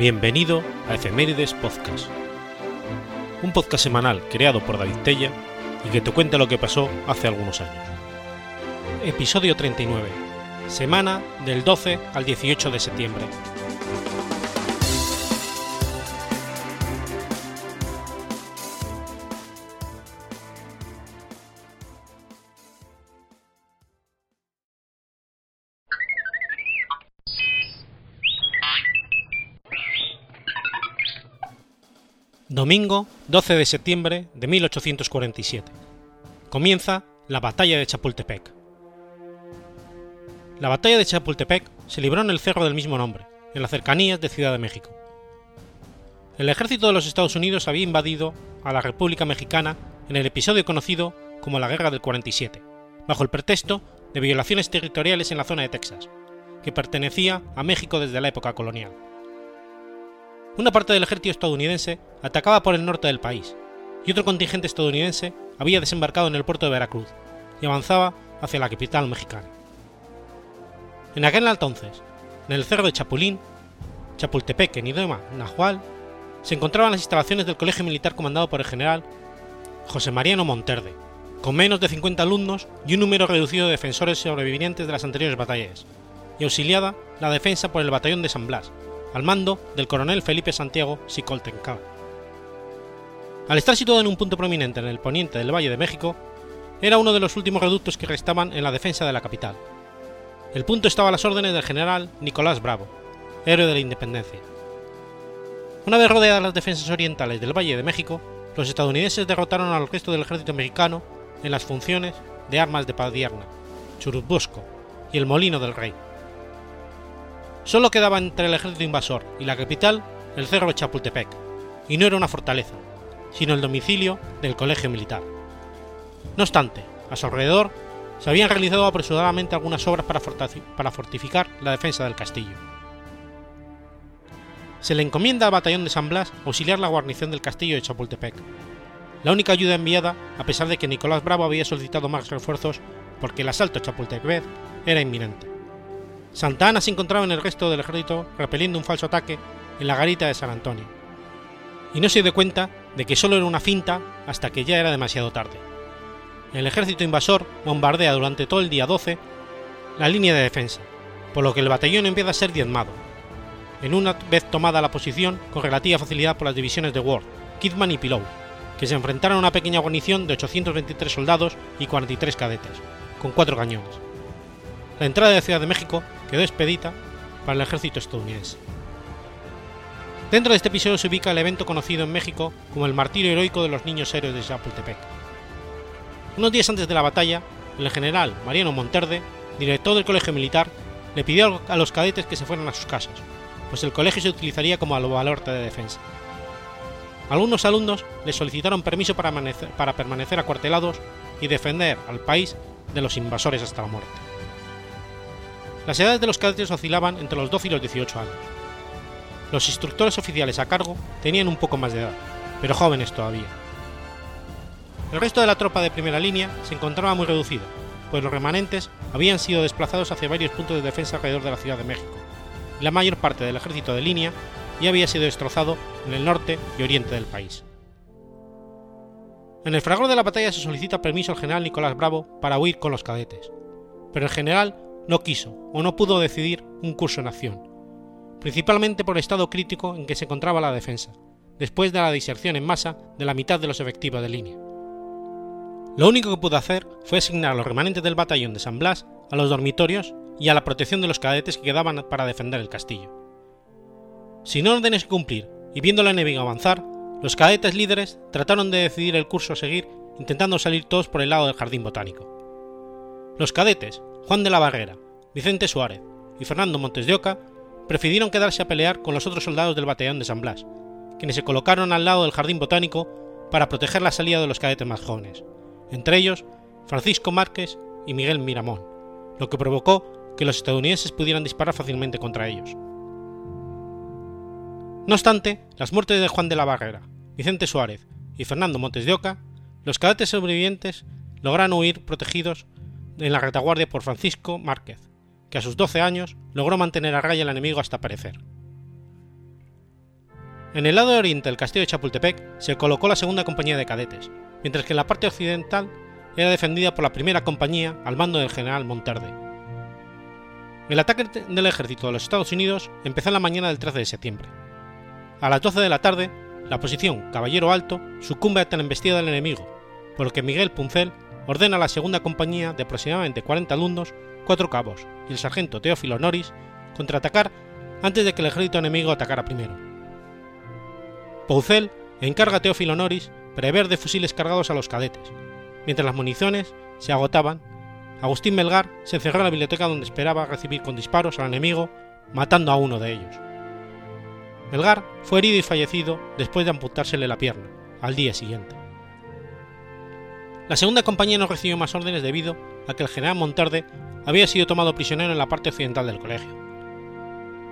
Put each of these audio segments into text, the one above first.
Bienvenido a Efemérides Podcast, un podcast semanal creado por David Tella y que te cuenta lo que pasó hace algunos años. Episodio 39, semana del 12 al 18 de septiembre. Domingo 12 de septiembre de 1847. Comienza la Batalla de Chapultepec. La Batalla de Chapultepec se libró en el cerro del mismo nombre, en las cercanías de Ciudad de México. El ejército de los Estados Unidos había invadido a la República Mexicana en el episodio conocido como la Guerra del 47, bajo el pretexto de violaciones territoriales en la zona de Texas, que pertenecía a México desde la época colonial. Una parte del ejército estadounidense atacaba por el norte del país, y otro contingente estadounidense había desembarcado en el puerto de Veracruz y avanzaba hacia la capital mexicana. En aquel entonces, en el cerro de Chapulín, Chapultepec, en idioma nahual, se encontraban las instalaciones del colegio militar comandado por el general José Mariano Monterde, con menos de 50 alumnos y un número reducido de defensores sobrevivientes de las anteriores batallas, y auxiliada la defensa por el batallón de San Blas, al mando del coronel Felipe Santiago Sicoltencá. Al estar situado en un punto prominente en el poniente del Valle de México, era uno de los últimos reductos que restaban en la defensa de la capital. El punto estaba a las órdenes del general Nicolás Bravo, héroe de la independencia. Una vez rodeadas las defensas orientales del Valle de México, los estadounidenses derrotaron al resto del ejército mexicano en las funciones de armas de Padierna, Churubusco y el Molino del Rey. Solo quedaba entre el ejército invasor y la capital el cerro de Chapultepec, y no era una fortaleza, sino el domicilio del colegio militar. No obstante, a su alrededor se habían realizado apresuradamente algunas obras para fortificar la defensa del castillo. Se le encomienda al batallón de San Blas auxiliar la guarnición del castillo de Chapultepec, la única ayuda enviada a pesar de que Nicolás Bravo había solicitado más refuerzos porque el asalto a Chapultepec era inminente. Santa Ana se encontraba en el resto del ejército repeliendo un falso ataque en la garita de San Antonio, y no se dio cuenta de que solo era una finta hasta que ya era demasiado tarde. El ejército invasor bombardea durante todo el día 12 la línea de defensa, por lo que el batallón empieza a ser diezmado, en una vez tomada la posición con relativa facilidad por las divisiones de Ward, Kidman y Pillow, que se enfrentaron a una pequeña guarnición de 823 soldados y 43 cadetes, con cuatro cañones. La entrada de Ciudad de México quedó expedita para el ejército estadounidense. Dentro de este episodio se ubica el evento conocido en México como el martirio heroico de los niños héroes de Chapultepec. Unos días antes de la batalla, el general Mariano Monterde, director del colegio militar, le pidió a los cadetes que se fueran a sus casas, pues el colegio se utilizaría como baluarte de defensa. Algunos alumnos le solicitaron permiso para para permanecer acuartelados y defender al país de los invasores hasta la muerte. Las edades de los cadetes oscilaban entre los 12 y los 18 años. Los instructores oficiales a cargo tenían un poco más de edad, pero jóvenes todavía. El resto de la tropa de primera línea se encontraba muy reducido, pues los remanentes habían sido desplazados hacia varios puntos de defensa alrededor de la Ciudad de México, y la mayor parte del ejército de línea ya había sido destrozado en el norte y oriente del país. En el fragor de la batalla se solicita permiso al general Nicolás Bravo para huir con los cadetes, pero el general no quiso o no pudo decidir un curso en acción, principalmente por el estado crítico en que se encontraba la defensa, después de la diserción en masa de la mitad de los efectivos de línea. Lo único que pudo hacer fue asignar a los remanentes del batallón de San Blas a los dormitorios y a la protección de los cadetes que quedaban para defender el castillo. Sin órdenes que cumplir y viendo al enemigo avanzar, los cadetes líderes trataron de decidir el curso a seguir intentando salir todos por el lado del jardín botánico. Los cadetes, Juan de la Barrera, Vicente Suárez y Fernando Montes de Oca prefirieron quedarse a pelear con los otros soldados del batallón de San Blas, quienes se colocaron al lado del jardín botánico para proteger la salida de los cadetes más jóvenes, entre ellos Francisco Márquez y Miguel Miramón, lo que provocó que los estadounidenses pudieran disparar fácilmente contra ellos. No obstante, las muertes de Juan de la Barrera, Vicente Suárez y Fernando Montes de Oca, los cadetes sobrevivientes lograron huir protegidos en la retaguardia por Francisco Márquez, que a sus 12 años logró mantener a raya al enemigo hasta perecer. En el lado oriente del castillo de Chapultepec se colocó la segunda compañía de cadetes, mientras que en la parte occidental era defendida por la primera compañía al mando del general Monterde. El ataque del ejército de los Estados Unidos empezó en la mañana del 13 de septiembre. A las 12 de la tarde, la posición Caballero Alto sucumbe ante la embestida del enemigo, por lo que Miguel Puncel ordena a la segunda compañía de aproximadamente 40 alumnos, cuatro cabos y el sargento Teófilo Norris contraatacar antes de que el ejército enemigo atacara primero. Poucel encarga a Teófilo Norris prever de fusiles cargados a los cadetes. Mientras las municiones se agotaban, Agustín Melgar se encerró en la biblioteca donde esperaba recibir con disparos al enemigo, matando a uno de ellos. Melgar fue herido y fallecido después de amputársele la pierna, al día siguiente. La segunda compañía no recibió más órdenes debido a que el general Montarde había sido tomado prisionero en la parte occidental del colegio.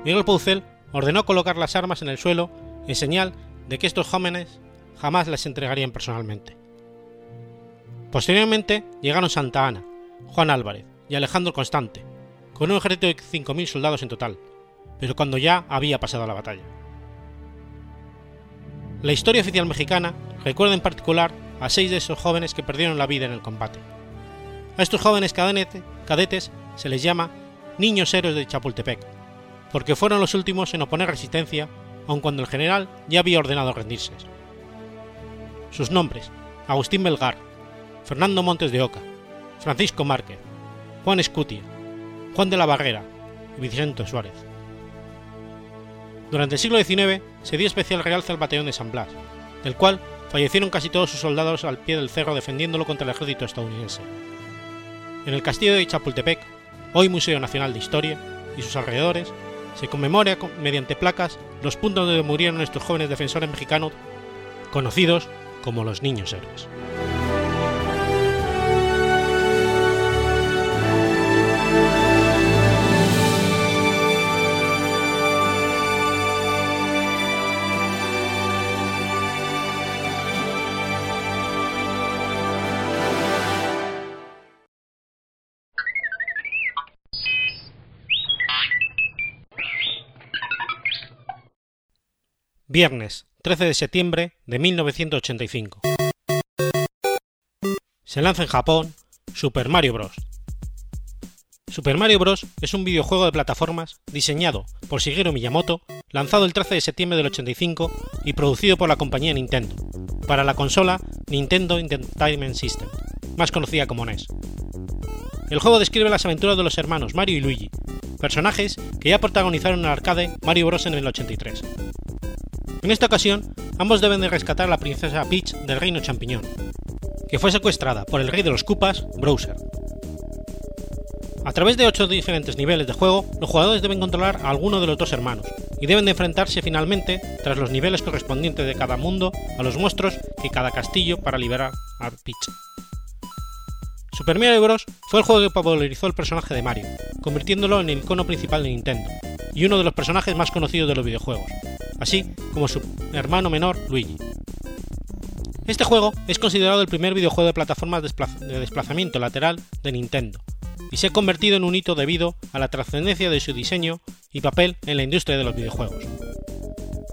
Miguel Poucel ordenó colocar las armas en el suelo en señal de que estos jóvenes jamás las entregarían personalmente. Posteriormente llegaron Santa Ana, Juan Álvarez y Alejandro Constante, con un ejército de 5.000 soldados en total, pero cuando ya había pasado la batalla. La historia oficial mexicana recuerda en particular a seis de esos jóvenes que perdieron la vida en el combate. A estos jóvenes cadetes se les llama niños héroes de Chapultepec, porque fueron los últimos en oponer resistencia, aun cuando el general ya había ordenado rendirse. Sus nombres, Agustín Belgar, Fernando Montes de Oca, Francisco Márquez, Juan Escutia, Juan de la Barrera y Vicente Suárez. Durante el siglo XIX se dio especial realce al batallón de San Blas, del cual fallecieron casi todos sus soldados al pie del cerro defendiéndolo contra el ejército estadounidense. En el castillo de Chapultepec, hoy Museo Nacional de Historia, y sus alrededores, se conmemora mediante placas los puntos donde murieron estos jóvenes defensores mexicanos, conocidos como los niños héroes. Viernes 13 de septiembre de 1985. Se lanza en Japón Super Mario Bros. Super Mario Bros. es un videojuego de plataformas diseñado por Shigeru Miyamoto, lanzado el 13 de septiembre del 85 y producido por la compañía Nintendo, para la consola Nintendo Entertainment System, más conocida como NES. El juego describe las aventuras de los hermanos Mario y Luigi, personajes que ya protagonizaron en el arcade Mario Bros. en el 83. En esta ocasión, ambos deben de rescatar a la princesa Peach del reino champiñón, que fue secuestrada por el rey de los Koopas, Browser. A través de ocho diferentes niveles de juego, los jugadores deben controlar a alguno de los dos hermanos, y deben de enfrentarse finalmente, tras los niveles correspondientes de cada mundo, a los monstruos y cada castillo para liberar a Peach. Super Mario Bros. fue el juego que popularizó el personaje de Mario, convirtiéndolo en el icono principal de Nintendo, y uno de los personajes más conocidos de los videojuegos, así como su hermano menor Luigi. Este juego es considerado el primer videojuego de plataformas de desplazamiento lateral de Nintendo, y se ha convertido en un hito debido a la trascendencia de su diseño y papel en la industria de los videojuegos.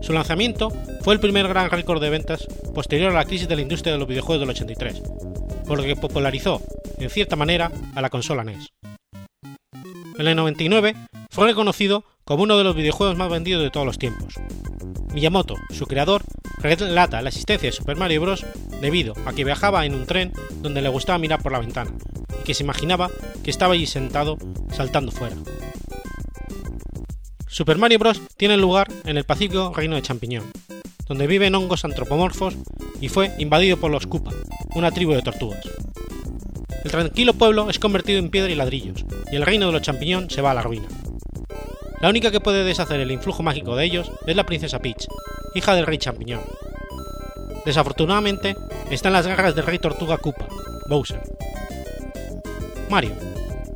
Su lanzamiento fue el primer gran récord de ventas posterior a la crisis de la industria de los videojuegos del 83, por lo que popularizó, en cierta manera, a la consola NES. En el 99 fue reconocido como uno de los videojuegos más vendidos de todos los tiempos. Miyamoto, su creador, relata la existencia de Super Mario Bros. debido a que viajaba en un tren donde le gustaba mirar por la ventana y que se imaginaba que estaba allí sentado saltando fuera. Super Mario Bros. tiene lugar en el pacífico reino de Champiñón, donde viven hongos antropomorfos y fue invadido por los Koopa, una tribu de tortugas. El tranquilo pueblo es convertido en piedra y ladrillos, y el reino de los champiñón se va a la ruina. La única que puede deshacer el influjo mágico de ellos es la princesa Peach, hija del rey champiñón. Desafortunadamente, está en las garras del rey tortuga Koopa, Bowser. Mario,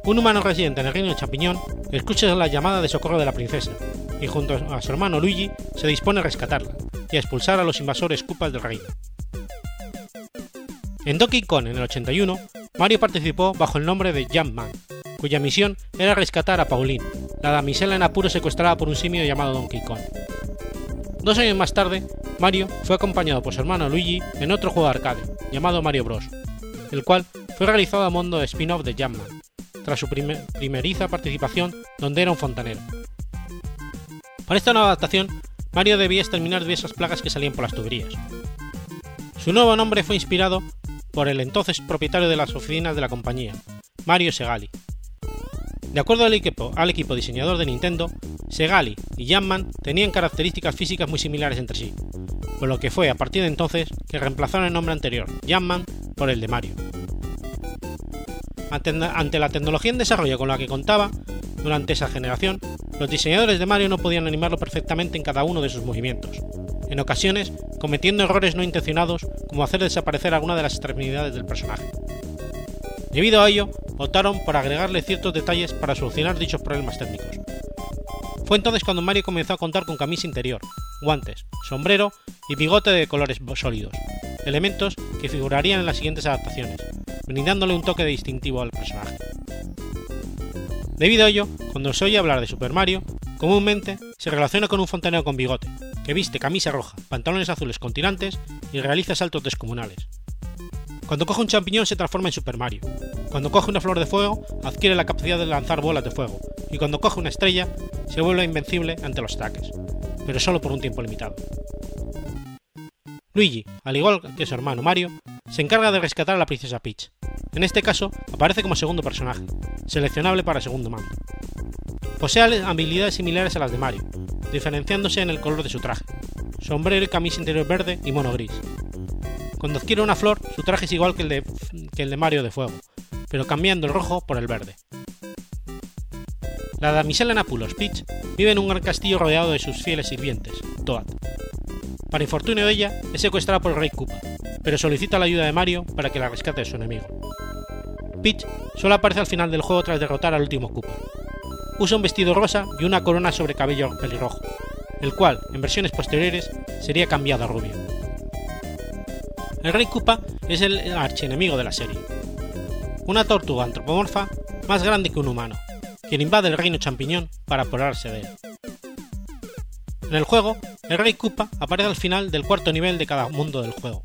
un humano residente en el reino de champiñón, escucha la llamada de socorro de la princesa, y junto a su hermano Luigi se dispone a rescatarla y a expulsar a los invasores Koopas del reino. En Donkey Kong en el 81, Mario participó bajo el nombre de Jumpman, cuya misión era rescatar a Pauline, la damisela en apuro secuestrada por un simio llamado Donkey Kong. Dos años más tarde, Mario fue acompañado por su hermano Luigi en otro juego de arcade, llamado Mario Bros., el cual fue realizado a modo de spin-off de Jamman, tras su primeriza participación donde era un fontanero. Para esta nueva adaptación, Mario debía exterminar diversas plagas que salían por las tuberías. Su nuevo nombre fue inspirado por el entonces propietario de las oficinas de la compañía, Mario Segali. De acuerdo al equipo, al equipo diseñador de Nintendo, Segali y Jamman tenían características físicas muy similares entre sí, por lo que fue a partir de entonces que reemplazaron el nombre anterior, Jamman, por el de Mario. Ante la tecnología en desarrollo con la que contaba durante esa generación, los diseñadores de Mario no podían animarlo perfectamente en cada uno de sus movimientos, en ocasiones cometiendo errores no intencionados como hacer desaparecer alguna de las extremidades del personaje. Debido a ello, optaron por agregarle ciertos detalles para solucionar dichos problemas técnicos. Fue entonces cuando Mario comenzó a contar con camisa interior, guantes, sombrero y bigote de colores sólidos, elementos que figurarían en las siguientes adaptaciones, brindándole un toque distintivo al personaje. Debido a ello, cuando se oye hablar de Super Mario, comúnmente se relaciona con un fontanero con bigote, que viste camisa roja, pantalones azules con tirantes y realiza saltos descomunales. Cuando coge un champiñón se transforma en Super Mario. Cuando coge una flor de fuego adquiere la capacidad de lanzar bolas de fuego. Y cuando coge una estrella se vuelve invencible ante los ataques, pero solo por un tiempo limitado. Luigi, al igual que su hermano Mario, se encarga de rescatar a la princesa Peach. En este caso, aparece como segundo personaje, seleccionable para segundo mando. Posee habilidades similares a las de Mario, diferenciándose en el color de su traje, sombrero y camisa interior verde y mono gris, cuando adquiere una flor, su traje es igual que el, de, el de Mario de Fuego, pero cambiando el rojo por el verde. La damisela en Apulos, Peach, vive en un gran castillo rodeado de sus fieles sirvientes, Toad. Para infortunio de ella, es secuestrada por el rey Koopa, pero solicita la ayuda de Mario para que la rescate de su enemigo. Peach solo aparece al final del juego tras derrotar al último Koopa. Usa un vestido rosa y una corona sobre cabello pelirrojo, el cual, en versiones posteriores, sería cambiado a rubio. El Rey Koopa es el archienemigo de la serie. Una tortuga antropomorfa más grande que un humano, quien invade el reino champiñón para apoderarse de él. En el juego, el Rey Koopa aparece al final del cuarto nivel de cada mundo del juego.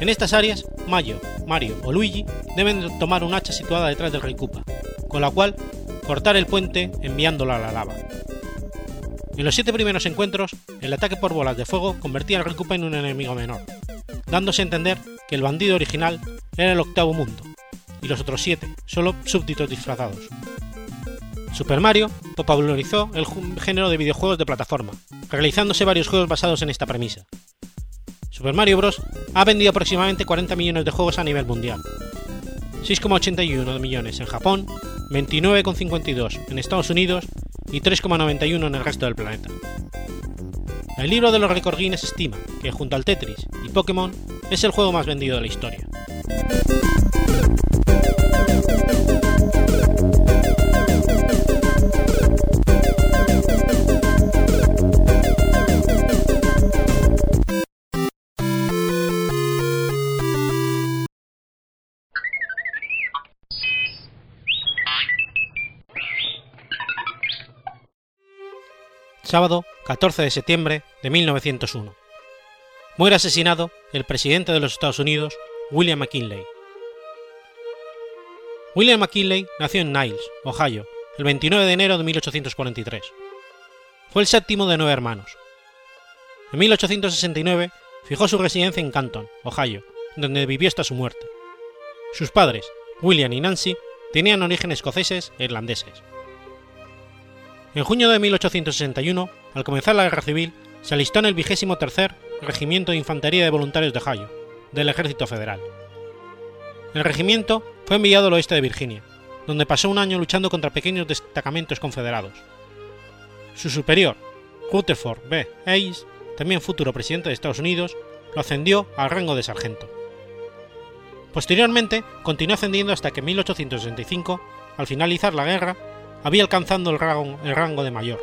En estas áreas, Mayo, Mario o Luigi deben tomar un hacha situada detrás del Rey Koopa, con la cual cortar el puente enviándolo a la lava. En los siete primeros encuentros, el ataque por bolas de fuego convertía al Rey Koopa en un enemigo menor, dándose a entender que el bandido original era el octavo mundo, y los otros siete solo súbditos disfrazados. Super Mario popularizó el género de videojuegos de plataforma, realizándose varios juegos basados en esta premisa. Super Mario Bros. ha vendido aproximadamente 40 millones de juegos a nivel mundial, 6,81 millones en Japón, 29,52 en Estados Unidos y 3,91 en el resto del planeta. El libro de los récords Guinness estima que, junto al Tetris y Pokémon, es el juego más vendido de la historia. Sábado 14 de septiembre de 1901. Muere asesinado el presidente de los Estados Unidos, William McKinley. William McKinley nació en Niles, Ohio, el 29 de enero de 1843. Fue el séptimo de nueve hermanos. En 1869 fijó su residencia en Canton, Ohio, donde vivió hasta su muerte. Sus padres, William y Nancy, tenían origen escoceses e irlandeses. En junio de 1861, al comenzar la guerra civil, se alistó en el vigésimo tercer Regimiento de Infantería de Voluntarios de Ohio, del Ejército Federal. El regimiento fue enviado al oeste de Virginia, donde pasó un año luchando contra pequeños destacamentos confederados. Su superior, Rutherford B. Hayes, también futuro presidente de Estados Unidos, lo ascendió al rango de sargento. Posteriormente, continuó ascendiendo hasta que en 1865, al finalizar la guerra, había alcanzado el rango, de mayor.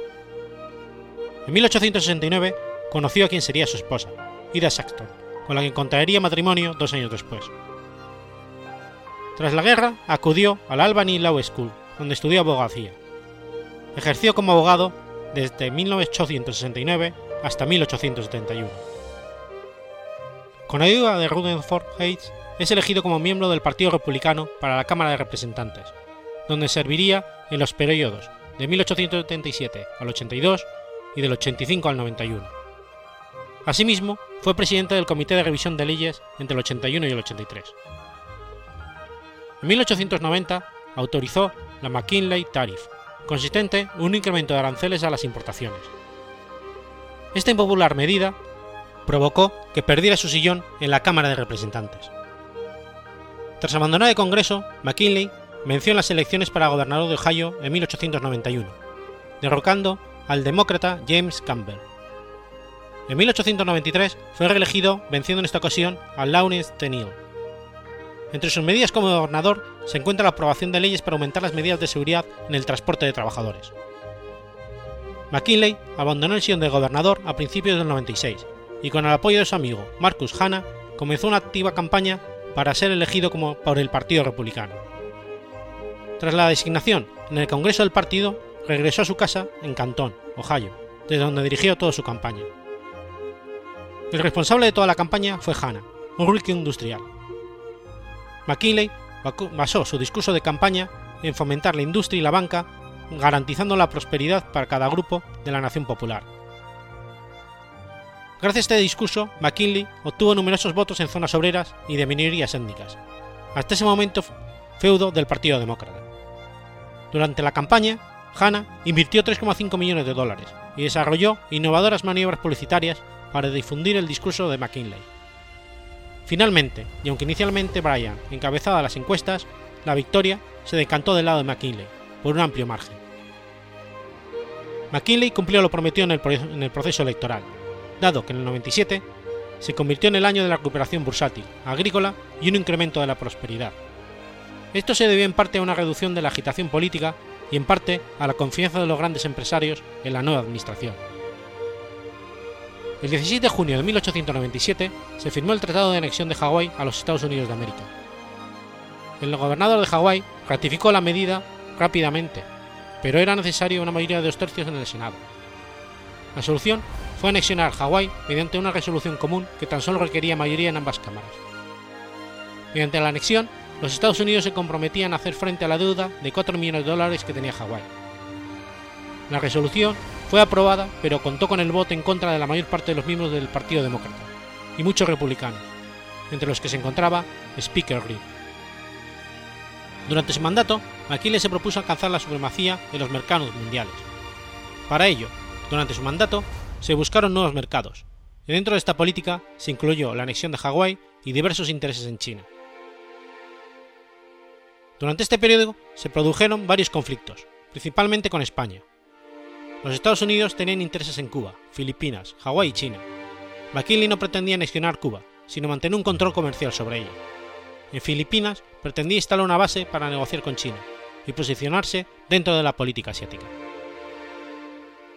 En 1869 conoció a quien sería su esposa, Ida Saxton, con la que contraería matrimonio dos años después. Tras la guerra, acudió a la Albany Law School, donde estudió abogacía. Ejerció como abogado desde 1869 hasta 1871. Con ayuda de Rutherford Hayes, es elegido como miembro del Partido Republicano para la Cámara de Representantes, donde serviría en los periodos de 1877 al 82 y del 85 al 91. Asimismo, fue presidente del Comité de Revisión de Leyes entre el 81 y el 83. En 1890 autorizó la McKinley Tariff, consistente en un incremento de aranceles a las importaciones. Esta impopular medida provocó que perdiera su sillón en la Cámara de Representantes. Tras abandonar el Congreso, McKinley venció en las elecciones para gobernador de Ohio en 1891, derrocando al demócrata James Campbell. En 1893 fue reelegido venciendo en esta ocasión a Lawrence Tennille. Entre sus medidas como gobernador se encuentra la aprobación de leyes para aumentar las medidas de seguridad en el transporte de trabajadores. McKinley abandonó el sillón de gobernador a principios del 96 y con el apoyo de su amigo Marcus Hanna comenzó una activa campaña para ser elegido como por el Partido Republicano. Tras la designación en el Congreso del partido, regresó a su casa en Canton, Ohio, desde donde dirigió toda su campaña. El responsable de toda la campaña fue Hanna, un rico industrial. McKinley basó su discurso de campaña en fomentar la industria y la banca, garantizando la prosperidad para cada grupo de la nación popular. Gracias a este discurso, McKinley obtuvo numerosos votos en zonas obreras y de minorías étnicas, hasta ese momento feudo del Partido Demócrata. Durante la campaña, Hanna invirtió 3,5 millones de dólares y desarrolló innovadoras maniobras publicitarias para difundir el discurso de McKinley. Finalmente, y aunque inicialmente Bryan encabezaba las encuestas, la victoria se decantó del lado de McKinley, por un amplio margen. McKinley cumplió lo prometido en el, en el proceso electoral, dado que en el 97 se convirtió en el año de la recuperación bursátil, agrícola y un incremento de la prosperidad. Esto se debió en parte a una reducción de la agitación política y en parte a la confianza de los grandes empresarios en la nueva administración. El 16 de junio de 1897 se firmó el Tratado de Anexión de Hawái a los Estados Unidos de América. El gobernador de Hawái ratificó la medida rápidamente, pero era necesaria una mayoría de dos tercios en el Senado. La solución fue anexionar Hawái mediante una resolución común que tan solo requería mayoría en ambas cámaras. Mediante la anexión, los Estados Unidos se comprometían a hacer frente a la deuda de 4 millones de dólares que tenía Hawái. La resolución fue aprobada, pero contó con el voto en contra de la mayor parte de los miembros del Partido Demócrata y muchos republicanos, entre los que se encontraba Speaker Reed. Durante su mandato, McKinley se propuso alcanzar la supremacía en los mercados mundiales. Para ello, durante su mandato, se buscaron nuevos mercados, y dentro de esta política se incluyó la anexión de Hawái y diversos intereses en China. Durante este periodo se produjeron varios conflictos, principalmente con España. Los Estados Unidos tenían intereses en Cuba, Filipinas, Hawái y China. McKinley no pretendía anexionar Cuba, sino mantener un control comercial sobre ella. En Filipinas pretendía instalar una base para negociar con China y posicionarse dentro de la política asiática.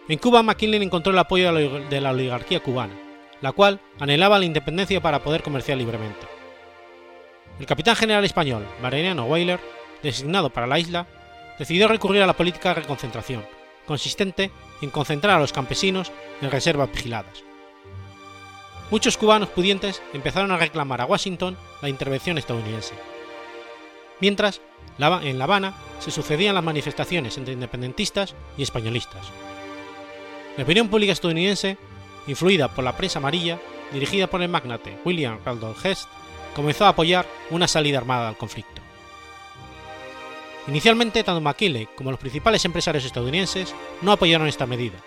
En Cuba, McKinley encontró el apoyo de la oligarquía cubana, la cual anhelaba la independencia para poder comerciar libremente. El capitán general español, Mariano Weyler, designado para la isla, decidió recurrir a la política de reconcentración, consistente en concentrar a los campesinos en reservas vigiladas. Muchos cubanos pudientes empezaron a reclamar a Washington la intervención estadounidense. Mientras, en La Habana se sucedían las manifestaciones entre independentistas y españolistas. La opinión pública estadounidense, influida por la prensa amarilla, dirigida por el magnate William Randolph Hearst, comenzó a apoyar una salida armada al conflicto. Inicialmente, tanto McKinley como los principales empresarios estadounidenses no apoyaron esta medida,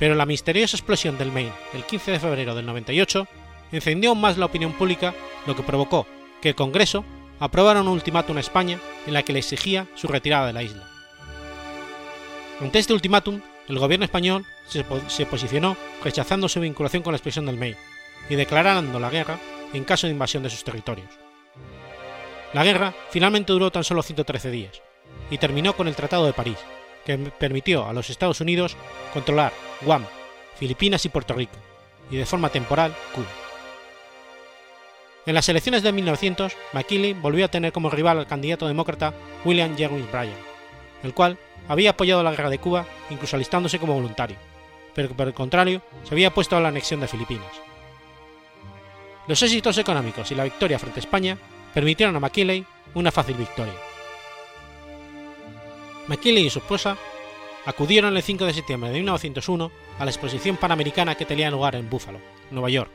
pero la misteriosa explosión del Maine el 15 de febrero del 98 encendió aún más la opinión pública, lo que provocó que el Congreso aprobara un ultimátum a España en la que le exigía su retirada de la isla. Ante este ultimátum, el gobierno español se, se posicionó rechazando su vinculación con la expresión del Maine y declarando la guerra en caso de invasión de sus territorios. La guerra finalmente duró tan solo 113 días y terminó con el Tratado de París, que permitió a los Estados Unidos controlar Guam, Filipinas y Puerto Rico, y de forma temporal Cuba. En las elecciones de 1900, McKinley volvió a tener como rival al candidato demócrata William Jennings Bryan, el cual había apoyado la guerra de Cuba incluso alistándose como voluntario, pero que por el contrario se había puesto a la anexión de Filipinas. Los éxitos económicos y la victoria frente a España permitieron a McKinley una fácil victoria. McKinley y su esposa acudieron el 5 de septiembre de 1901 a la exposición panamericana que tenía lugar en Buffalo, Nueva York,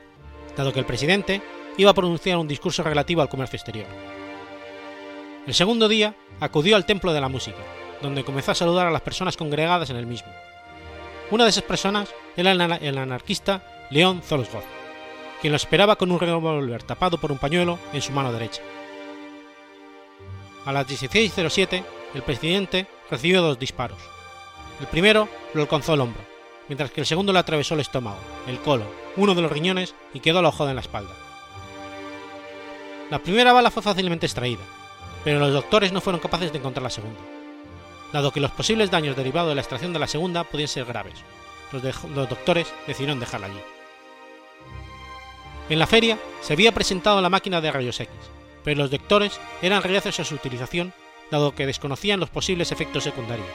dado que el presidente iba a pronunciar un discurso relativo al comercio exterior. El segundo día acudió al Templo de la Música, donde comenzó a saludar a las personas congregadas en el mismo. Una de esas personas era el anarquista León Zolsgoth, quien lo esperaba con un revólver tapado por un pañuelo en su mano derecha. A las 16.07, el presidente recibió dos disparos. El primero lo alcanzó el hombro, mientras que el segundo le atravesó el estómago, el colon, uno de los riñones y quedó alojado en la espalda. La primera bala fue fácilmente extraída, pero los doctores no fueron capaces de encontrar la segunda. Dado que los posibles daños derivados de la extracción de la segunda podían ser graves, los, los doctores decidieron dejarla allí. En la feria se había presentado la máquina de rayos X, pero los doctores eran reacios a su utilización dado que desconocían los posibles efectos secundarios.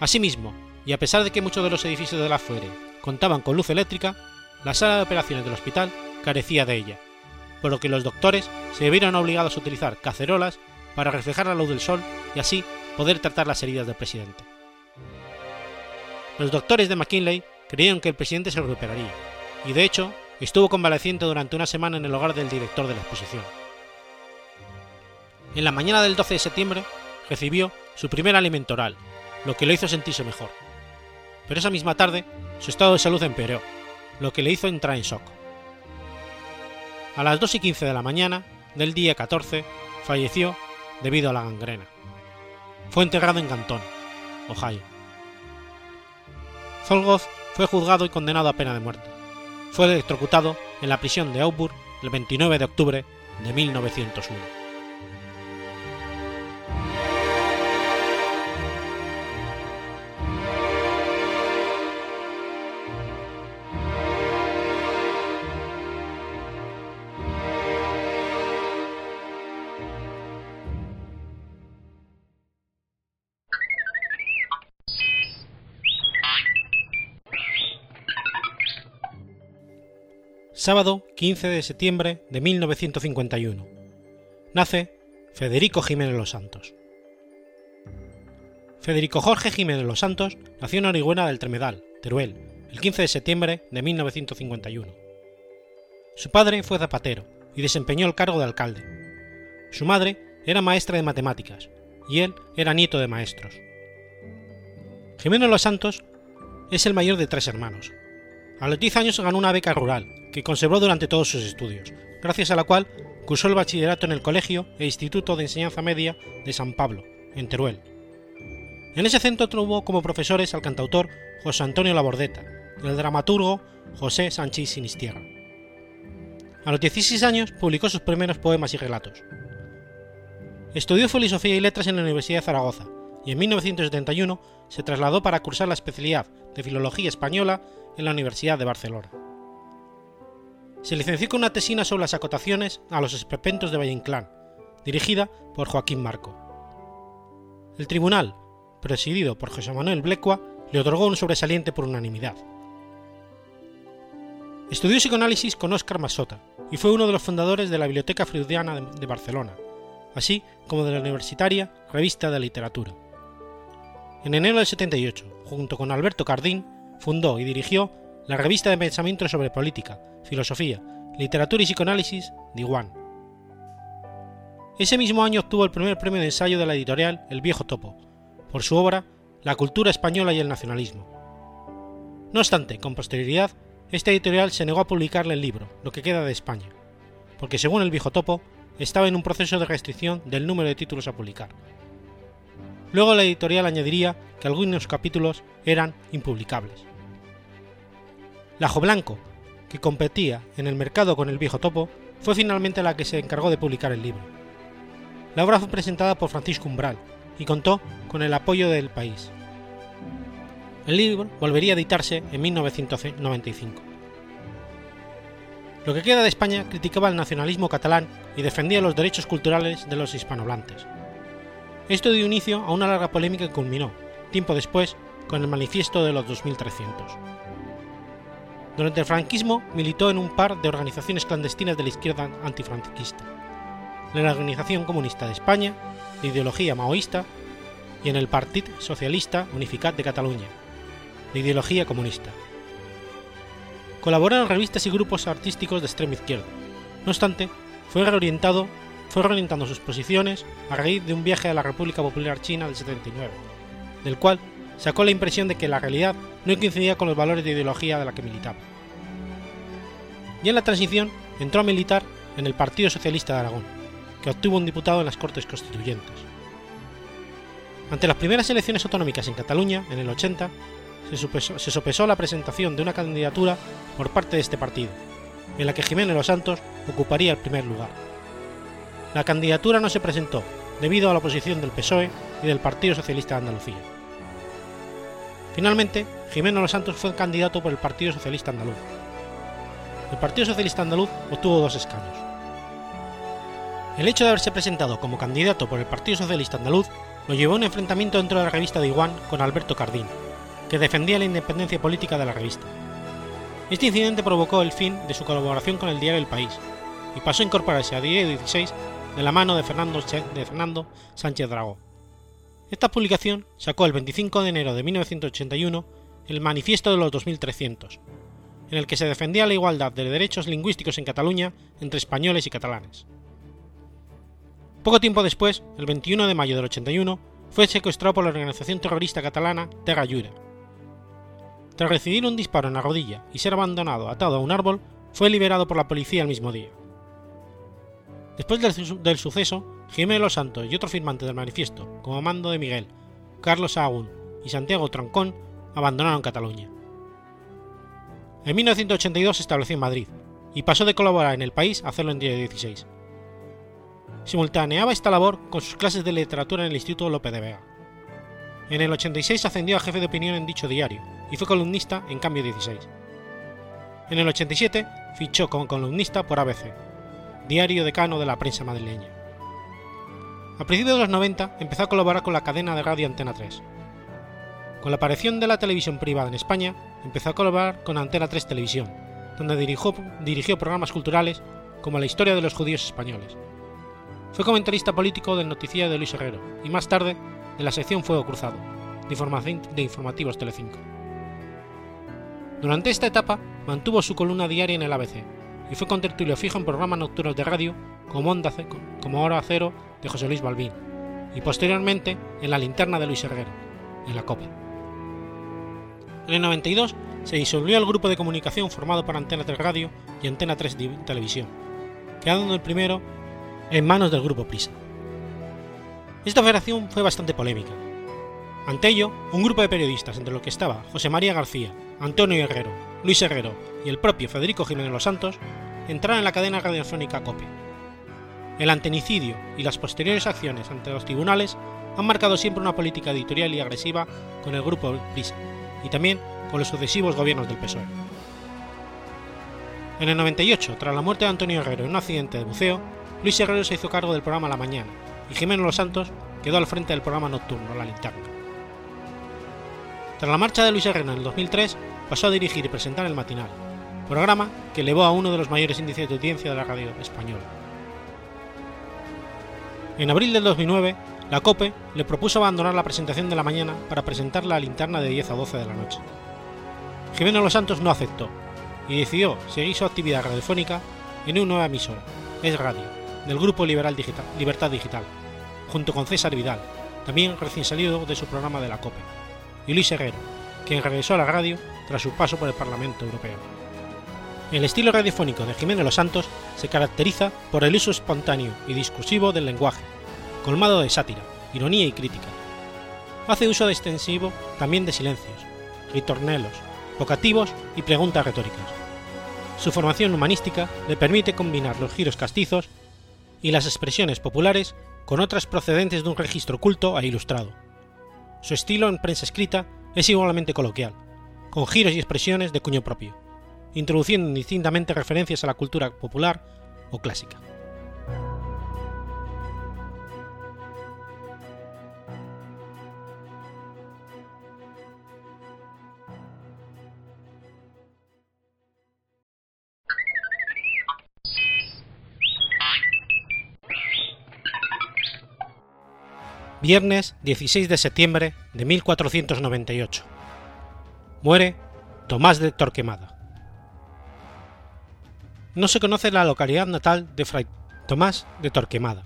Asimismo, y a pesar de que muchos de los edificios de la FUERE contaban con luz eléctrica, la sala de operaciones del hospital carecía de ella, por lo que los doctores se vieron obligados a utilizar cacerolas para reflejar la luz del sol y así poder tratar las heridas del presidente. Los doctores de McKinley creían que el presidente se recuperaría, y de hecho estuvo convaleciente durante una semana en el hogar del director de la exposición. En la mañana del 12 de septiembre recibió su primer alimento oral, lo que lo hizo sentirse mejor. Pero esa misma tarde su estado de salud empeoró, lo que le hizo entrar en shock. A las 2 y 15 de la mañana del día 14 falleció debido a la gangrena. Fue enterrado en Canton, Ohio. Zolgoth fue juzgado y condenado a pena de muerte. Fue electrocutado en la prisión de Auburn el 29 de octubre de 1901. Sábado 15 de septiembre de 1951. Nace Federico Jiménez Los Santos. Federico Jorge Jiménez Los Santos nació en Orihuela del Tremedal, Teruel, el 15 de septiembre de 1951. Su padre fue zapatero y desempeñó el cargo de alcalde. Su madre era maestra de matemáticas y él era nieto de maestros. Jiménez Los Santos es el mayor de tres hermanos. A los 10 años ganó una beca rural que conservó durante todos sus estudios, gracias a la cual cursó el bachillerato en el Colegio e Instituto de Enseñanza Media de San Pablo, en Teruel. En ese centro tuvo como profesores al cantautor José Antonio Labordeta y al dramaturgo José Sánchez Sinistierra. A los 16 años publicó sus primeros poemas y relatos. Estudió filosofía y letras en la Universidad de Zaragoza y en 1971 se trasladó para cursar la especialidad de Filología Española en la Universidad de Barcelona se licenció con una tesina sobre las acotaciones a los esperpentos de Valle Inclán, dirigida por Joaquín Marco. El tribunal, presidido por José Manuel Blecua, le otorgó un sobresaliente por unanimidad. Estudió psicoanálisis con Óscar Masota y fue uno de los fundadores de la Biblioteca Freudiana de Barcelona, así como de la universitaria Revista de Literatura. En enero del 78, junto con Alberto Cardín, fundó y dirigió la revista de pensamiento sobre política, filosofía, literatura y psicoanálisis, Diwan. Ese mismo año obtuvo el primer premio de ensayo de la editorial El Viejo Topo, por su obra La cultura española y el nacionalismo. No obstante, con posterioridad, esta editorial se negó a publicarle el libro Lo que queda de España, porque según el Viejo Topo, estaba en un proceso de restricción del número de títulos a publicar. Luego la editorial añadiría que algunos capítulos eran impublicables. Lajo Blanco, que competía en el mercado con el viejo topo, fue finalmente la que se encargó de publicar el libro. La obra fue presentada por Francisco Umbral y contó con el apoyo del país. El libro volvería a editarse en 1995. Lo que queda de España criticaba el nacionalismo catalán y defendía los derechos culturales de los hispanohablantes. Esto dio inicio a una larga polémica que culminó, tiempo después, con el Manifiesto de los 2300. Durante el franquismo militó en un par de organizaciones clandestinas de la izquierda antifranquista, en la Organización Comunista de España, de ideología maoísta, y en el Partit Socialista Unificat de Cataluña, de ideología comunista. Colaboró en revistas y grupos artísticos de extrema izquierda. No obstante, fue fue reorientando sus posiciones a raíz de un viaje a la República Popular China del 79, del cual sacó la impresión de que la realidad no coincidía con los valores de ideología de la que militaba. Y en la transición entró a militar en el Partido Socialista de Aragón, que obtuvo un diputado en las Cortes Constituyentes. Ante las primeras elecciones autonómicas en Cataluña, en el 80, se sopesó, la presentación de una candidatura por parte de este partido, en la que Jiménez Los Santos ocuparía el primer lugar. La candidatura no se presentó debido a la oposición del PSOE y del Partido Socialista de Andalucía. Finalmente, Jiménez Los Santos fue candidato por el Partido Socialista Andaluz. El Partido Socialista Andaluz obtuvo dos escaños. El hecho de haberse presentado como candidato por el Partido Socialista Andaluz lo llevó a un enfrentamiento dentro de la revista de Iguán con Alberto Cardín, que defendía la independencia política de la revista. Este incidente provocó el fin de su colaboración con el diario El País y pasó a incorporarse a Diario 16 de la mano de Fernando, de Fernando Sánchez Dragó. Esta publicación sacó el 25 de enero de 1981 el Manifiesto de los 2300, en el que se defendía la igualdad de derechos lingüísticos en Cataluña entre españoles y catalanes. Poco tiempo después, el 21 de mayo del 81, fue secuestrado por la organización terrorista catalana Terra Llura. Tras recibir un disparo en la rodilla y ser abandonado atado a un árbol, fue liberado por la policía el mismo día. Después del, suceso, Jiménez Los Santos y otro firmante del manifiesto, como Amando de Miguel, Carlos Sahagún y Santiago Troncón, abandonaron Cataluña. En 1982 se estableció en Madrid y pasó de colaborar en el país a hacerlo en día 16. Simultaneaba esta labor con sus clases de literatura en el Instituto Lope de Vega. En el 86 ascendió a jefe de opinión en dicho diario y fue columnista en Cambio 16. En el 87 fichó como columnista por ABC, diario decano de la prensa madrileña. A principios de los 90 empezó a colaborar con la cadena de radio Antena 3. Con la aparición de la televisión privada en España, empezó a colaborar con Antena 3 Televisión, donde dirigió, programas culturales como La historia de los judíos españoles. Fue comentarista político del noticiero de Luis Herrero y más tarde de la sección Fuego Cruzado, de, de Informativos Telecinco. Durante esta etapa mantuvo su columna diaria en el ABC y fue contertulio fijo en programas nocturnos de radio como, Onda, como Hora Cero de José Luis Balbín y posteriormente en La Linterna de Luis Herrero, en la COPE. En el 92 se disolvió el grupo de comunicación formado por Antena 3 Radio y Antena 3 Televisión, quedando el primero en manos del grupo Prisa. Esta operación fue bastante polémica. Ante ello, un grupo de periodistas, entre los que estaba José María García, Antonio Herrero, Luis Herrero y el propio Federico Jiménez Los Santos, entraron en la cadena radiofónica COPE. El antenicidio y las posteriores acciones ante los tribunales han marcado siempre una política editorial y agresiva con el grupo Prisa, y también con los sucesivos gobiernos del PSOE. En el 98, tras la muerte de Antonio Herrero en un accidente de buceo, Luis Herrero se hizo cargo del programa La Mañana y Jiménez Los Santos quedó al frente del programa nocturno La Linterna. Tras la marcha de Luis Herrero en el 2003, pasó a dirigir y presentar el matinal, programa que elevó a uno de los mayores índices de audiencia de la radio española. En abril del 2009, la COPE le propuso abandonar la presentación de la mañana para presentar la linterna de 10 a 12 de la noche. Jiménez Los Santos no aceptó y decidió seguir su actividad radiofónica en una nueva emisora, Es Radio, del grupo liberal digital, Libertad Digital, junto con César Vidal, también recién salido de su programa de la COPE, y Luis Herrero, quien regresó a la radio tras su paso por el Parlamento Europeo. El estilo radiofónico de Jiménez Los Santos se caracteriza por el uso espontáneo y discursivo del lenguaje, colmado de sátira, ironía y crítica. Hace uso de extensivo también de silencios, ritornelos, vocativos y preguntas retóricas. Su formación humanística le permite combinar los giros castizos y las expresiones populares con otras procedentes de un registro culto e ilustrado. Su estilo en prensa escrita es igualmente coloquial, con giros y expresiones de cuño propio, introduciendo indistintamente referencias a la cultura popular o clásica. Viernes 16 de septiembre de 1498. Muere Tomás de Torquemada. No se conoce la localidad natal de Fray Tomás de Torquemada,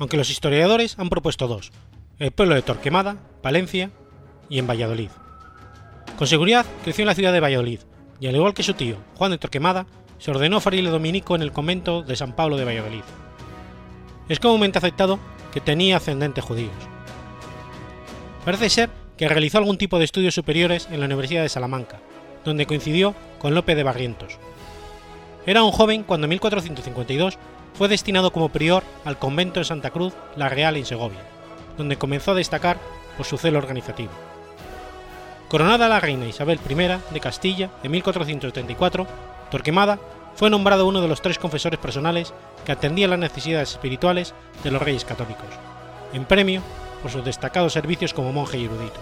aunque los historiadores han propuesto dos, el pueblo de Torquemada, Palencia y en Valladolid. Con seguridad creció en la ciudad de Valladolid, y al igual que su tío, Juan de Torquemada, se ordenó fraile dominico en el convento de San Pablo de Valladolid. Es comúnmente aceptado que tenía ascendentes judíos. Parece ser que realizó algún tipo de estudios superiores en la Universidad de Salamanca, donde coincidió con Lope de Barrientos. Era un joven cuando en 1452 fue destinado como prior al convento de Santa Cruz la Real en Segovia, donde comenzó a destacar por su celo organizativo. Coronada la reina Isabel I de Castilla en 1434, Torquemada fue nombrado uno de los tres confesores personales que atendían las necesidades espirituales de los reyes católicos, en premio por sus destacados servicios como monje y erudito.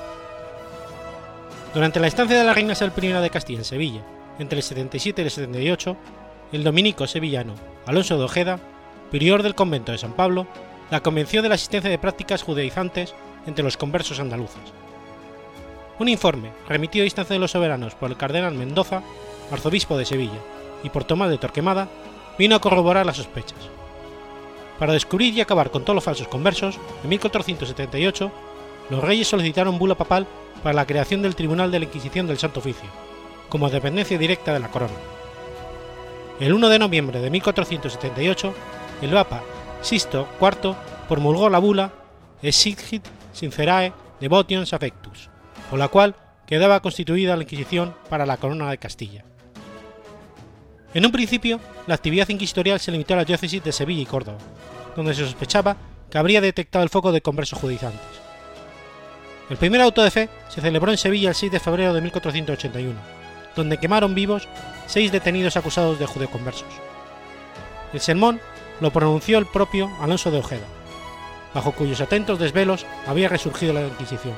Durante la estancia de la reina Isabel I de Castilla en Sevilla, entre el 77 y el 78, el dominico sevillano Alonso de Ojeda, prior del convento de San Pablo, la convenció de la existencia de prácticas judaizantes entre los conversos andaluces. Un informe, remitido a instancia de los soberanos por el cardenal Mendoza, arzobispo de Sevilla, y por Tomás de Torquemada, vino a corroborar las sospechas. Para descubrir y acabar con todos los falsos conversos, en 1478, los reyes solicitaron bula papal para la creación del Tribunal de la Inquisición del Santo Oficio, como dependencia directa de la corona. El 1 de noviembre de 1478, el Papa Sisto IV promulgó la bula Exigit Sincerae Devotions Affectus, por la cual quedaba constituida la Inquisición para la corona de Castilla. En un principio, la actividad inquisitorial se limitó a la diócesis de Sevilla y Córdoba, donde se sospechaba que habría detectado el foco de conversos judizantes. El primer auto de fe se celebró en Sevilla el 6 de febrero de 1481, donde quemaron vivos seis detenidos acusados de judeoconversos. El sermón lo pronunció el propio Alonso de Ojeda, bajo cuyos atentos desvelos había resurgido la Inquisición.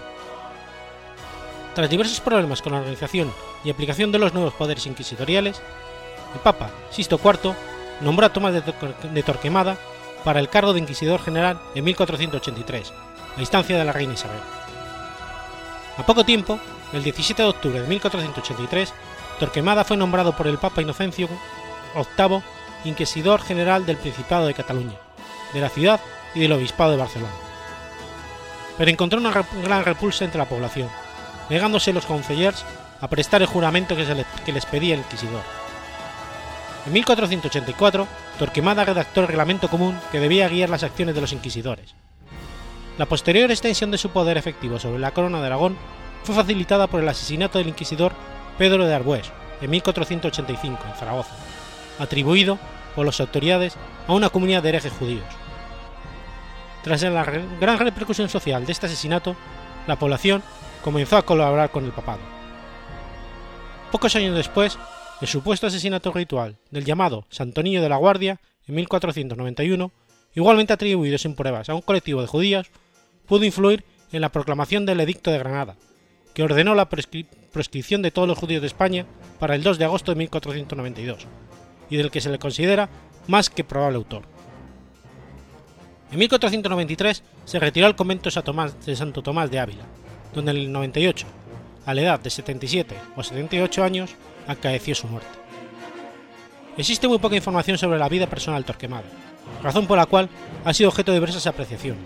Tras diversos problemas con la organización y aplicación de los nuevos poderes inquisitoriales, el Papa Sisto IV nombró a Tomás de Torquemada para el cargo de Inquisidor General en 1483, a instancia de la reina Isabel. A poco tiempo, el 17 de octubre de 1483, Torquemada fue nombrado por el Papa Inocencio VIII Inquisidor General del Principado de Cataluña, de la ciudad y del Obispado de Barcelona. Pero encontró una gran repulsa entre la población, negándose los concellers a prestar el juramento que, les pedía el inquisidor en 1484, Torquemada redactó el reglamento común que debía guiar las acciones de los inquisidores. La posterior extensión de su poder efectivo sobre la corona de Aragón fue facilitada por el asesinato del inquisidor Pedro de Arbués en 1485 en Zaragoza, atribuido por las autoridades a una comunidad de herejes judíos. Tras la gran repercusión social de este asesinato, la población comenzó a colaborar con el papado. Pocos años después, el supuesto asesinato ritual del llamado Santo Niño de la Guardia en 1491, igualmente atribuido sin pruebas a un colectivo de judíos, pudo influir en la proclamación del Edicto de Granada, que ordenó la proscripción de todos los judíos de España para el 2 de agosto de 1492, y del que se le considera más que probable autor. En 1493 se retiró al convento de Santo Tomás de Ávila, donde en el 98, a la edad de 77 o 78 años, acaeció su muerte. Existe muy poca información sobre la vida personal de Torquemada, razón por la cual ha sido objeto de diversas apreciaciones.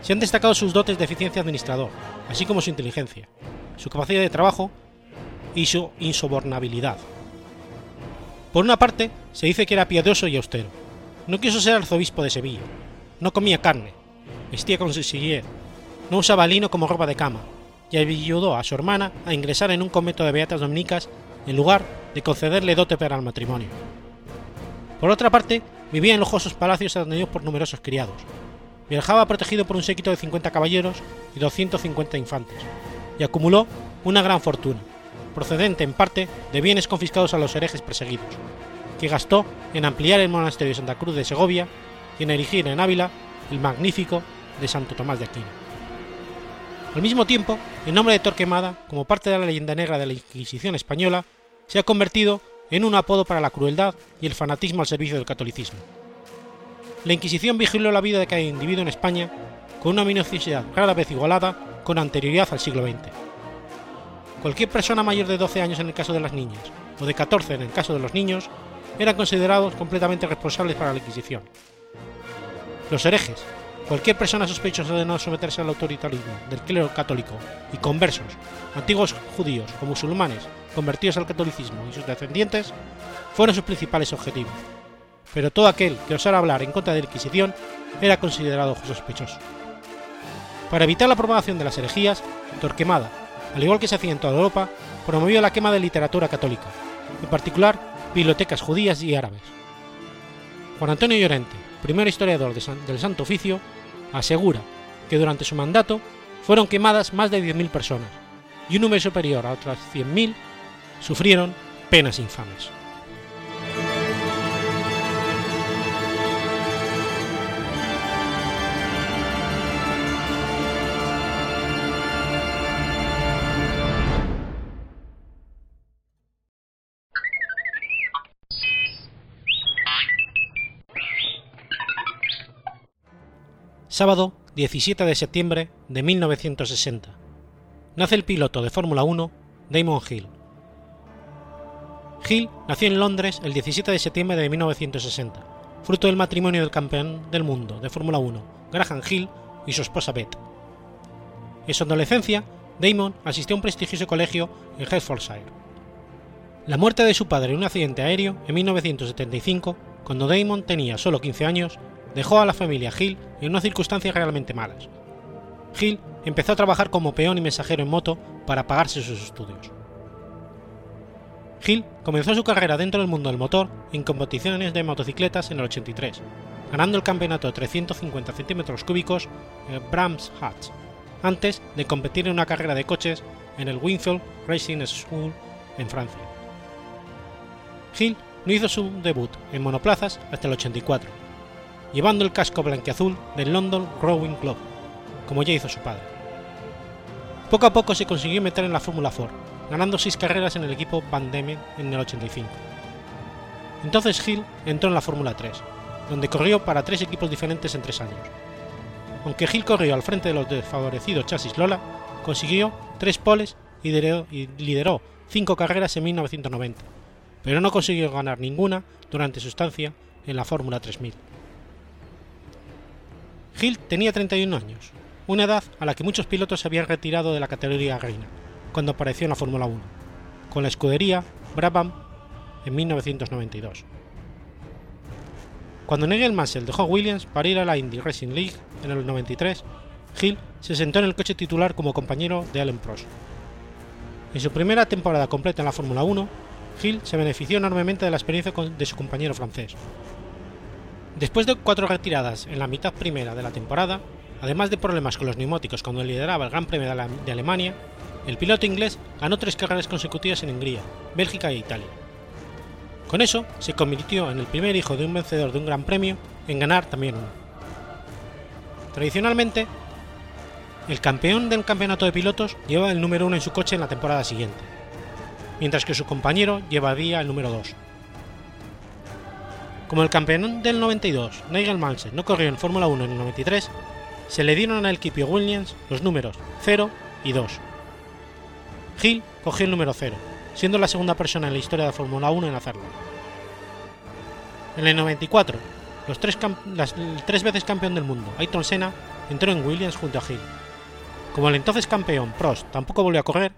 Se han destacado sus dotes de eficiencia administrador, así como su inteligencia, su capacidad de trabajo y su insobornabilidad. Por una parte, se dice que era piadoso y austero. No quiso ser arzobispo de Sevilla. No comía carne. Vestía con sencillez. No usaba lino como ropa de cama. Y ayudó a su hermana a ingresar en un convento de beatas dominicas en lugar de concederle dote para el matrimonio. Por otra parte, vivía en lujosos palacios atendidos por numerosos criados. Viajaba protegido por un séquito de 50 caballeros y 250 infantes, y acumuló una gran fortuna, procedente en parte de bienes confiscados a los herejes perseguidos, que gastó en ampliar el monasterio de Santa Cruz de Segovia y en erigir en Ávila el magnífico de Santo Tomás de Aquino. Al mismo tiempo, el nombre de Torquemada, como parte de la leyenda negra de la Inquisición española, se ha convertido en un apodo para la crueldad y el fanatismo al servicio del catolicismo. La Inquisición vigiló la vida de cada individuo en España con una minuciosidad rara vez igualada con anterioridad al siglo XX. Cualquier persona mayor de 12 años en el caso de las niñas, o de 14 en el caso de los niños, eran considerados completamente responsables para la Inquisición. Los herejes, cualquier persona sospechosa de no someterse al autoritarismo del clero católico y conversos, antiguos judíos o musulmanes convertidos al catolicismo y sus descendientes, fueron sus principales objetivos, pero todo aquel que osara hablar en contra de la Inquisición era considerado sospechoso. Para evitar la propagación de las herejías, Torquemada, al igual que se hacía en toda Europa, promovió la quema de literatura católica, en particular bibliotecas judías y árabes. Juan Antonio Llorente, primer historiador del Santo Oficio, asegura que durante su mandato fueron quemadas más de 10.000 personas y un número superior a otras 100.000 sufrieron penas infames. Sábado 17 de septiembre de 1960. Nace el piloto de Fórmula 1 Damon Hill. Hill nació en Londres el 17 de septiembre de 1960, fruto del matrimonio del campeón del mundo de Fórmula 1 Graham Hill y su esposa Beth. En su adolescencia, Damon asistió a un prestigioso colegio en Hertfordshire. La muerte de su padre en un accidente aéreo en 1975, cuando Damon tenía solo 15 años, dejó a la familia Hill en unas circunstancias realmente malas. Hill empezó a trabajar como peón y mensajero en moto para pagarse sus estudios. Hill comenzó su carrera dentro del mundo del motor en competiciones de motocicletas en el 83, ganando el campeonato de 350 centímetros cúbicos en Brams Hatch, antes de competir en una carrera de coches en el Winfield Racing School en Francia. Hill no hizo su debut en monoplazas hasta el 84, llevando el casco blanqueazul del London Rowing Club, como ya hizo su padre. Poco a poco se consiguió meter en la Fórmula 4, ganando seis carreras en el equipo Van Diemen en el 85. Entonces Hill entró en la Fórmula 3, donde corrió para tres equipos diferentes en tres años. Aunque Hill corrió al frente de los desfavorecidos chasis Lola, consiguió tres poles y lideró, y lideró cinco carreras en 1990, pero no consiguió ganar ninguna durante su estancia en la Fórmula 3000. Hill tenía 31 años, una edad a la que muchos pilotos se habían retirado de la categoría reina, cuando apareció en la Fórmula 1, con la escudería Brabham en 1992. Cuando Nigel Mansell dejó Williams para ir a la Indy Racing League en el 93, Hill se sentó en el coche titular como compañero de Alain Prost. En su primera temporada completa en la Fórmula 1, Hill se benefició enormemente de la experiencia de su compañero francés, Después de cuatro retiradas en la mitad primera de la temporada, además de problemas con los neumáticos cuando lideraba el Gran Premio de Alemania, el piloto inglés ganó tres carreras consecutivas en Hungría, Bélgica e Italia. Con eso, se convirtió en el primer hijo de un vencedor de un Gran Premio en ganar también uno. Tradicionalmente, el campeón del campeonato de pilotos llevaba el número uno en su coche en la temporada siguiente, mientras que su compañero llevaría el número 2. Como el campeón del 92, Nigel Mansell, no corrió en Fórmula 1 en el 93, se le dieron al equipo Williams los números 0 y 2. Hill cogió el número 0, siendo la segunda persona en la historia de Fórmula 1 en hacerlo. En el 94, los tres el tres veces campeón del mundo, Ayrton Senna, entró en Williams junto a Hill. Como el entonces campeón Prost tampoco volvió a correr,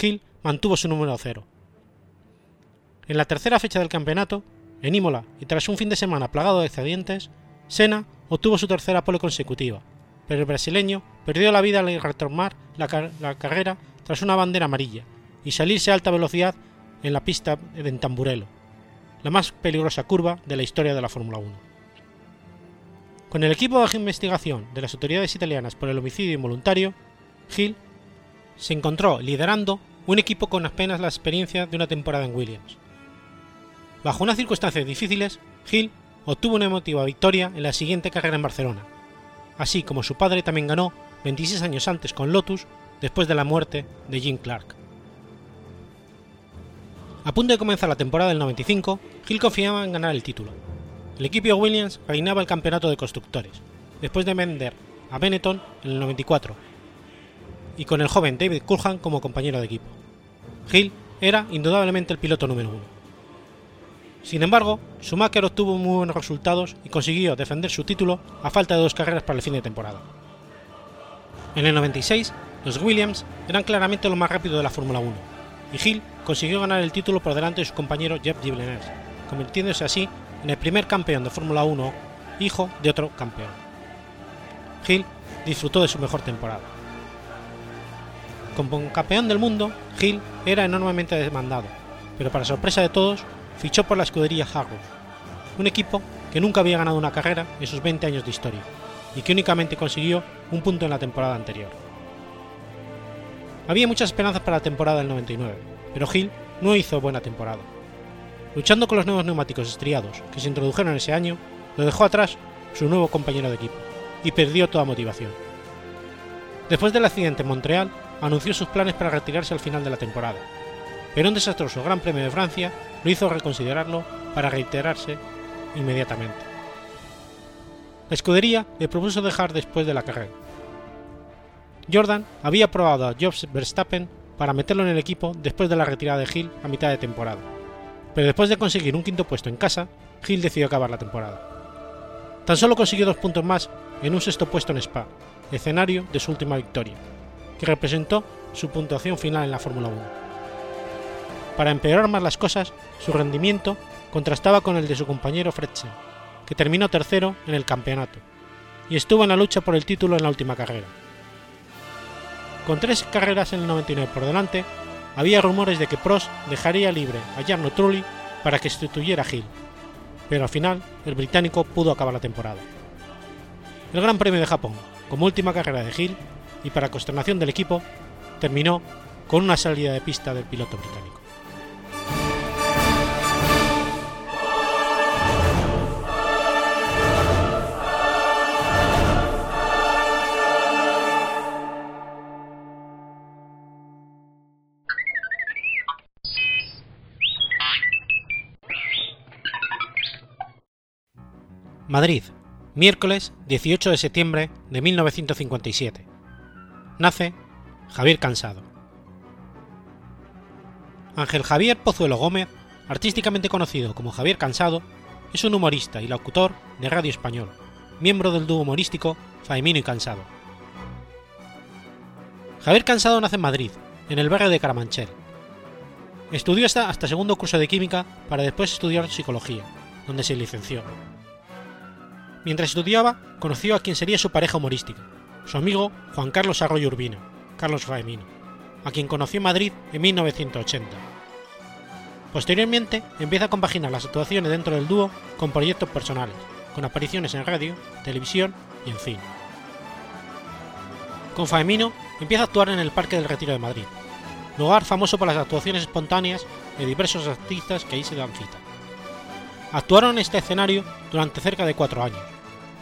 Hill mantuvo su número 0. En la tercera fecha del campeonato, en Imola, y tras un fin de semana plagado de excedientes, Senna obtuvo su tercera pole consecutiva, pero el brasileño perdió la vida al retomar la, carrera tras una bandera amarilla y salirse a alta velocidad en la pista de Tamburello, la más peligrosa curva de la historia de la Fórmula 1. Con el equipo de investigación de las autoridades italianas por el homicidio involuntario, Hill se encontró liderando un equipo con apenas la experiencia de una temporada en Williams. Bajo unas circunstancias difíciles, Hill obtuvo una emotiva victoria en la siguiente carrera en Barcelona, así como su padre también ganó 26 años antes con Lotus después de la muerte de Jim Clark. A punto de comenzar la temporada del 95, Hill confiaba en ganar el título. El equipo Williams reinaba el campeonato de constructores, después de vender a Benetton en el 94 y con el joven David Coulthard como compañero de equipo. Hill era indudablemente el piloto número uno. Sin embargo, Schumacher obtuvo muy buenos resultados y consiguió defender su título a falta de dos carreras para el fin de temporada. En el 96, los Williams eran claramente lo más rápido de la Fórmula 1, y Hill consiguió ganar el título por delante de su compañero Jeff Villeneuve, convirtiéndose así en el primer campeón de Fórmula 1, hijo de otro campeón. Hill disfrutó de su mejor temporada. Como campeón del mundo, Hill era enormemente demandado, pero para sorpresa de todos, fichó por la escudería Harrow, un equipo que nunca había ganado una carrera en sus 20 años de historia y que únicamente consiguió un punto en la temporada anterior. Había muchas esperanzas para la temporada del 99, pero Hill no hizo buena temporada. Luchando con los nuevos neumáticos estriados que se introdujeron ese año, lo dejó atrás su nuevo compañero de equipo y perdió toda motivación. Después del accidente en Montreal, anunció sus planes para retirarse al final de la temporada, pero un desastroso Gran Premio de Francia lo hizo reconsiderarlo para reiterarse inmediatamente. La escudería le propuso dejar después de la carrera. Jordan había probado a Jobs Verstappen para meterlo en el equipo después de la retirada de Hill a mitad de temporada, pero después de conseguir un quinto puesto en casa, Hill decidió acabar la temporada. Tan solo consiguió dos puntos más en un sexto puesto en Spa, escenario de su última victoria, que representó su puntuación final en la Fórmula 1. Para empeorar más las cosas, su rendimiento contrastaba con el de su compañero Fretzel, que terminó tercero en el campeonato, y estuvo en la lucha por el título en la última carrera. Con tres carreras en el 99 por delante, había rumores de que Prost dejaría libre a Jarno Trulli para que sustituyera a Hill, pero al final el británico pudo acabar la temporada. El Gran Premio de Japón, como última carrera de Hill, y para consternación del equipo, terminó con una salida de pista del piloto británico. Madrid, miércoles 18 de septiembre de 1957. Nace Javier Cansado. Ángel Javier Pozuelo Gómez, artísticamente conocido como Javier Cansado, es un humorista y locutor de Radio Español, miembro del dúo humorístico Faimino y Cansado. Javier Cansado nace en Madrid, en el barrio de Caramanchel. Estudió hasta, hasta segundo curso de química para después estudiar psicología, donde se licenció. Mientras estudiaba, conoció a quien sería su pareja humorística, su amigo Juan Carlos Arroyo Urbina, Carlos Faemino, a quien conoció en Madrid en 1980. Posteriormente, empieza a compaginar las actuaciones dentro del dúo con proyectos personales, con apariciones en radio, televisión y en cine. Con Faemino empieza a actuar en el Parque del Retiro de Madrid, lugar famoso por las actuaciones espontáneas de diversos artistas que ahí se dan cita. Actuaron en este escenario durante cerca de cuatro años,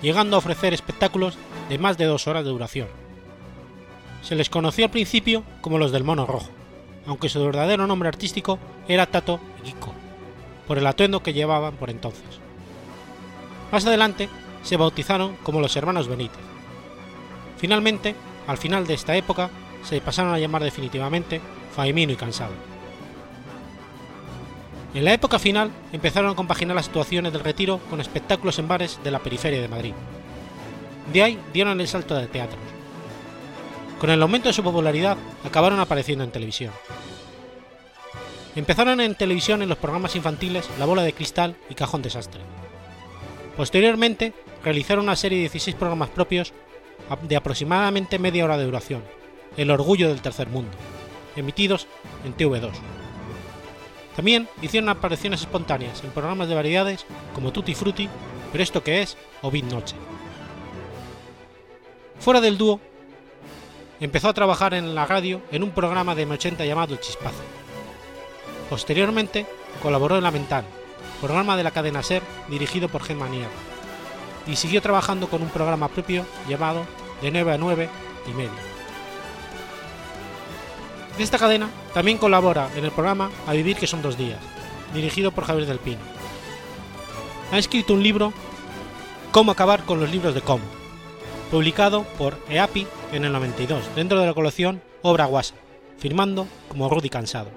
llegando a ofrecer espectáculos de más de dos horas de duración. Se les conoció al principio como los del Mono Rojo, aunque su verdadero nombre artístico era Tato y Kiko, por el atuendo que llevaban por entonces. Más adelante se bautizaron como los Hermanos Benítez. Finalmente, al final de esta época, se pasaron a llamar definitivamente Faimino y Cansado. En la época final empezaron a compaginar las actuaciones del retiro con espectáculos en bares de la periferia de Madrid. De ahí dieron el salto de teatros. Con el aumento de su popularidad acabaron apareciendo en televisión. Empezaron en televisión en los programas infantiles La Bola de Cristal y Cajón Desastre. Posteriormente realizaron una serie de 16 programas propios de aproximadamente media hora de duración, El Orgullo del Tercer Mundo, emitidos en TV2. También hicieron apariciones espontáneas en programas de variedades como Tutti Frutti, Pero esto que es o Bit Noche. Fuera del dúo, empezó a trabajar en la radio en un programa de M80 llamado El Chispazo. Posteriormente, colaboró en La Mental, programa de la cadena SER dirigido por Gemma Nieva, y siguió trabajando con un programa propio llamado De 9 a 9 y medio. Esta cadena también colabora en el programa A Vivir que son dos días, dirigido por Javier del Pino. Ha escrito un libro, Cómo acabar con los libros de cómo, publicado por EAPI en el 92 dentro de la colección Obra Guasa, firmando como Rudy Cansado.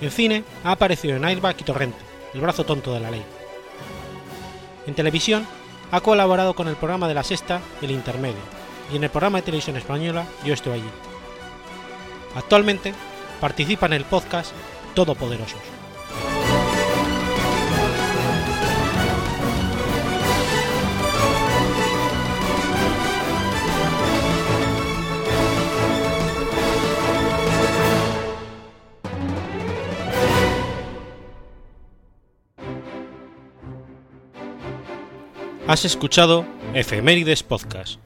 En cine ha aparecido en Airbag y Torrente, El brazo tonto de la ley. En televisión ha colaborado con el programa de la Sexta El Intermedio y en el programa de televisión española Yo estoy allí. Actualmente participa en el podcast Todopoderosos. Has escuchado Efemérides Podcast.